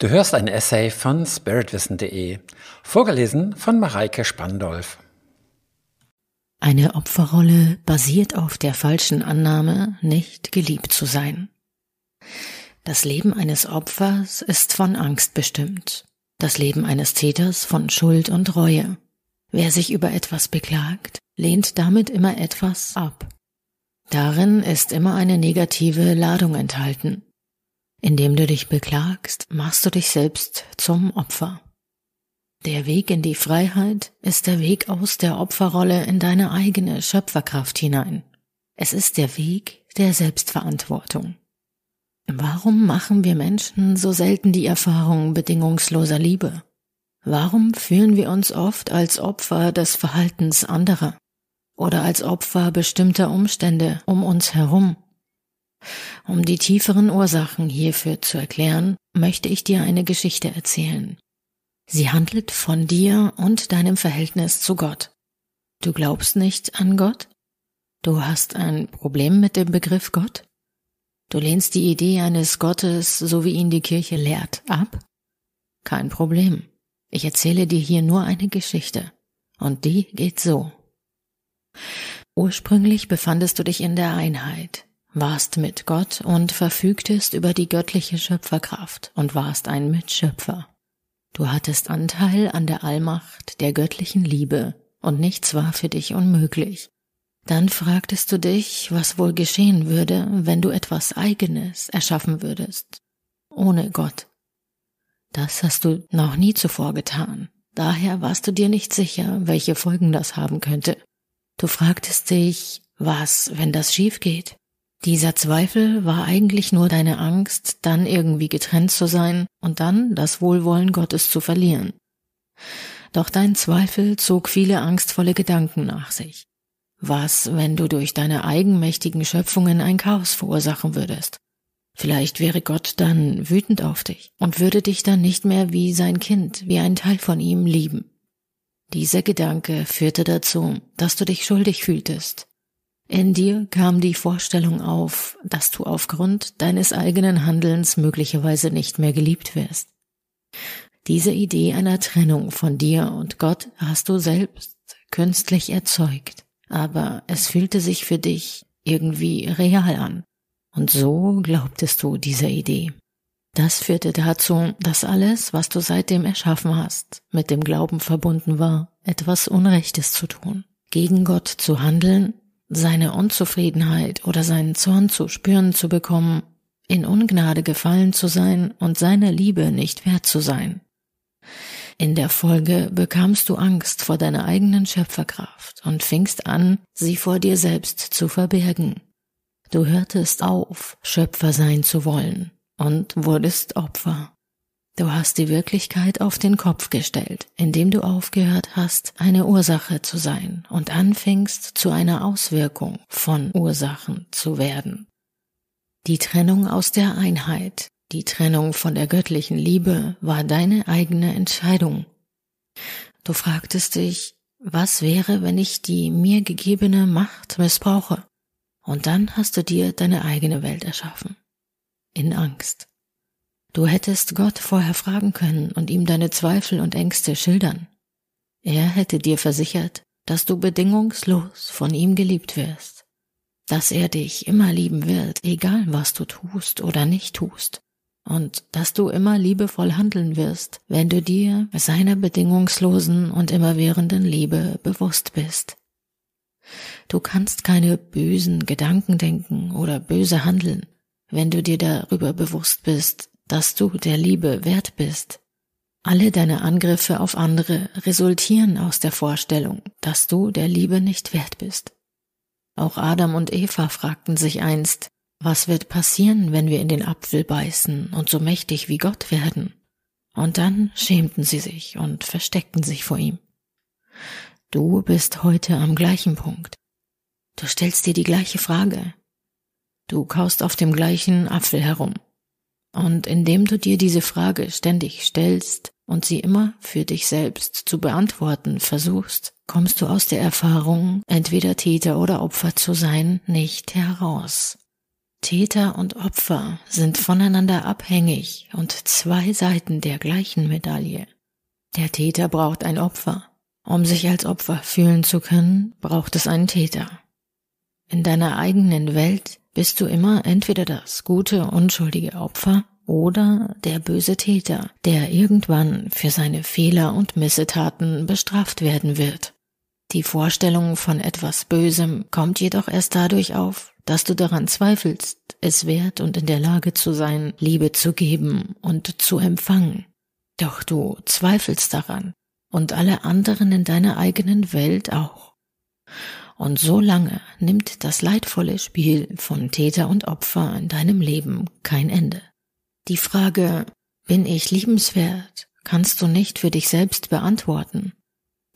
Du hörst ein Essay von spiritwissen.de, vorgelesen von Mareike Spandolf. Eine Opferrolle basiert auf der falschen Annahme, nicht geliebt zu sein. Das Leben eines Opfers ist von Angst bestimmt, das Leben eines Täters von Schuld und Reue. Wer sich über etwas beklagt, lehnt damit immer etwas ab. Darin ist immer eine negative Ladung enthalten. Indem du dich beklagst, machst du dich selbst zum Opfer. Der Weg in die Freiheit ist der Weg aus der Opferrolle in deine eigene Schöpferkraft hinein. Es ist der Weg der Selbstverantwortung. Warum machen wir Menschen so selten die Erfahrung bedingungsloser Liebe? Warum fühlen wir uns oft als Opfer des Verhaltens anderer oder als Opfer bestimmter Umstände um uns herum? Um die tieferen Ursachen hierfür zu erklären, möchte ich dir eine Geschichte erzählen. Sie handelt von dir und deinem Verhältnis zu Gott. Du glaubst nicht an Gott? Du hast ein Problem mit dem Begriff Gott? Du lehnst die Idee eines Gottes, so wie ihn die Kirche lehrt, ab? Kein Problem. Ich erzähle dir hier nur eine Geschichte. Und die geht so. Ursprünglich befandest du dich in der Einheit, warst mit Gott und verfügtest über die göttliche Schöpferkraft und warst ein Mitschöpfer. Du hattest Anteil an der Allmacht der göttlichen Liebe und nichts war für dich unmöglich. Dann fragtest du dich, was wohl geschehen würde, wenn du etwas eigenes erschaffen würdest, ohne Gott. Das hast du noch nie zuvor getan. Daher warst du dir nicht sicher, welche Folgen das haben könnte. Du fragtest dich, was, wenn das schief geht? Dieser Zweifel war eigentlich nur deine Angst, dann irgendwie getrennt zu sein und dann das Wohlwollen Gottes zu verlieren. Doch dein Zweifel zog viele angstvolle Gedanken nach sich. Was, wenn du durch deine eigenmächtigen Schöpfungen ein Chaos verursachen würdest? Vielleicht wäre Gott dann wütend auf dich und würde dich dann nicht mehr wie sein Kind, wie ein Teil von ihm lieben. Dieser Gedanke führte dazu, dass du dich schuldig fühltest, in dir kam die Vorstellung auf, dass du aufgrund deines eigenen Handelns möglicherweise nicht mehr geliebt wirst. Diese Idee einer Trennung von dir und Gott hast du selbst künstlich erzeugt, aber es fühlte sich für dich irgendwie real an. Und so glaubtest du dieser Idee. Das führte dazu, dass alles, was du seitdem erschaffen hast, mit dem Glauben verbunden war, etwas Unrechtes zu tun, gegen Gott zu handeln seine Unzufriedenheit oder seinen Zorn zu spüren zu bekommen, in Ungnade gefallen zu sein und seiner Liebe nicht wert zu sein. In der Folge bekamst du Angst vor deiner eigenen Schöpferkraft und fingst an, sie vor dir selbst zu verbergen. Du hörtest auf, Schöpfer sein zu wollen und wurdest Opfer. Du hast die Wirklichkeit auf den Kopf gestellt, indem du aufgehört hast, eine Ursache zu sein und anfingst zu einer Auswirkung von Ursachen zu werden. Die Trennung aus der Einheit, die Trennung von der göttlichen Liebe war deine eigene Entscheidung. Du fragtest dich, was wäre, wenn ich die mir gegebene Macht missbrauche? Und dann hast du dir deine eigene Welt erschaffen. In Angst. Du hättest Gott vorher fragen können und ihm deine Zweifel und Ängste schildern. Er hätte dir versichert, dass du bedingungslos von ihm geliebt wirst, dass er dich immer lieben wird, egal was du tust oder nicht tust, und dass du immer liebevoll handeln wirst, wenn du dir seiner bedingungslosen und immerwährenden Liebe bewusst bist. Du kannst keine bösen Gedanken denken oder böse handeln, wenn du dir darüber bewusst bist, dass du der Liebe wert bist. Alle deine Angriffe auf andere resultieren aus der Vorstellung, dass du der Liebe nicht wert bist. Auch Adam und Eva fragten sich einst, was wird passieren, wenn wir in den Apfel beißen und so mächtig wie Gott werden? Und dann schämten sie sich und versteckten sich vor ihm. Du bist heute am gleichen Punkt. Du stellst dir die gleiche Frage. Du kaust auf dem gleichen Apfel herum. Und indem du dir diese Frage ständig stellst und sie immer für dich selbst zu beantworten versuchst, kommst du aus der Erfahrung, entweder Täter oder Opfer zu sein, nicht heraus. Täter und Opfer sind voneinander abhängig und zwei Seiten der gleichen Medaille. Der Täter braucht ein Opfer. Um sich als Opfer fühlen zu können, braucht es einen Täter. In deiner eigenen Welt bist du immer entweder das gute, unschuldige Opfer oder der böse Täter, der irgendwann für seine Fehler und Missetaten bestraft werden wird. Die Vorstellung von etwas Bösem kommt jedoch erst dadurch auf, dass du daran zweifelst, es wert und in der Lage zu sein, Liebe zu geben und zu empfangen. Doch du zweifelst daran und alle anderen in deiner eigenen Welt auch. Und so lange nimmt das leidvolle Spiel von Täter und Opfer in deinem Leben kein Ende. Die Frage, bin ich liebenswert, kannst du nicht für dich selbst beantworten.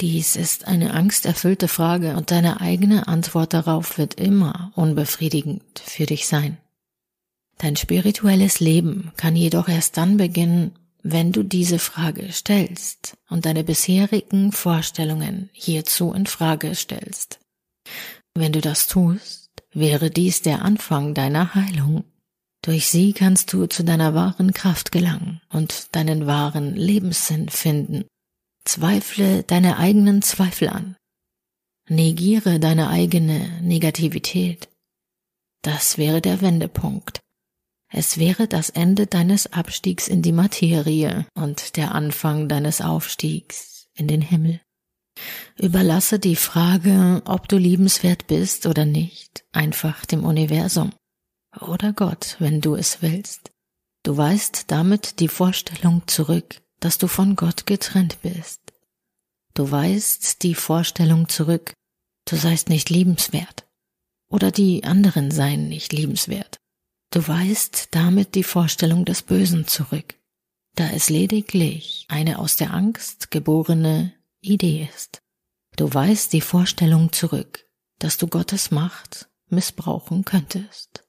Dies ist eine angsterfüllte Frage und deine eigene Antwort darauf wird immer unbefriedigend für dich sein. Dein spirituelles Leben kann jedoch erst dann beginnen, wenn du diese Frage stellst und deine bisherigen Vorstellungen hierzu in Frage stellst. Wenn du das tust, wäre dies der Anfang deiner Heilung. Durch sie kannst du zu deiner wahren Kraft gelangen und deinen wahren Lebenssinn finden. Zweifle deine eigenen Zweifel an. Negiere deine eigene Negativität. Das wäre der Wendepunkt. Es wäre das Ende deines Abstiegs in die Materie und der Anfang deines Aufstiegs in den Himmel. Überlasse die Frage, ob du liebenswert bist oder nicht, einfach dem Universum oder Gott, wenn du es willst. Du weist damit die Vorstellung zurück, dass du von Gott getrennt bist. Du weist die Vorstellung zurück, du seist nicht liebenswert oder die anderen seien nicht liebenswert. Du weist damit die Vorstellung des Bösen zurück, da es lediglich eine aus der Angst geborene Idee ist. Du weist die Vorstellung zurück, dass du Gottes Macht missbrauchen könntest.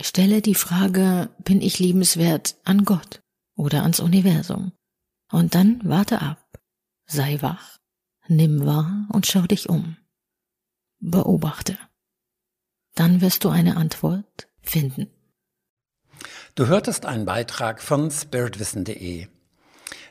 Stelle die Frage, bin ich liebenswert an Gott oder ans Universum? Und dann warte ab, sei wach, nimm wahr und schau dich um. Beobachte. Dann wirst du eine Antwort finden. Du hörtest einen Beitrag von spiritwissen.de.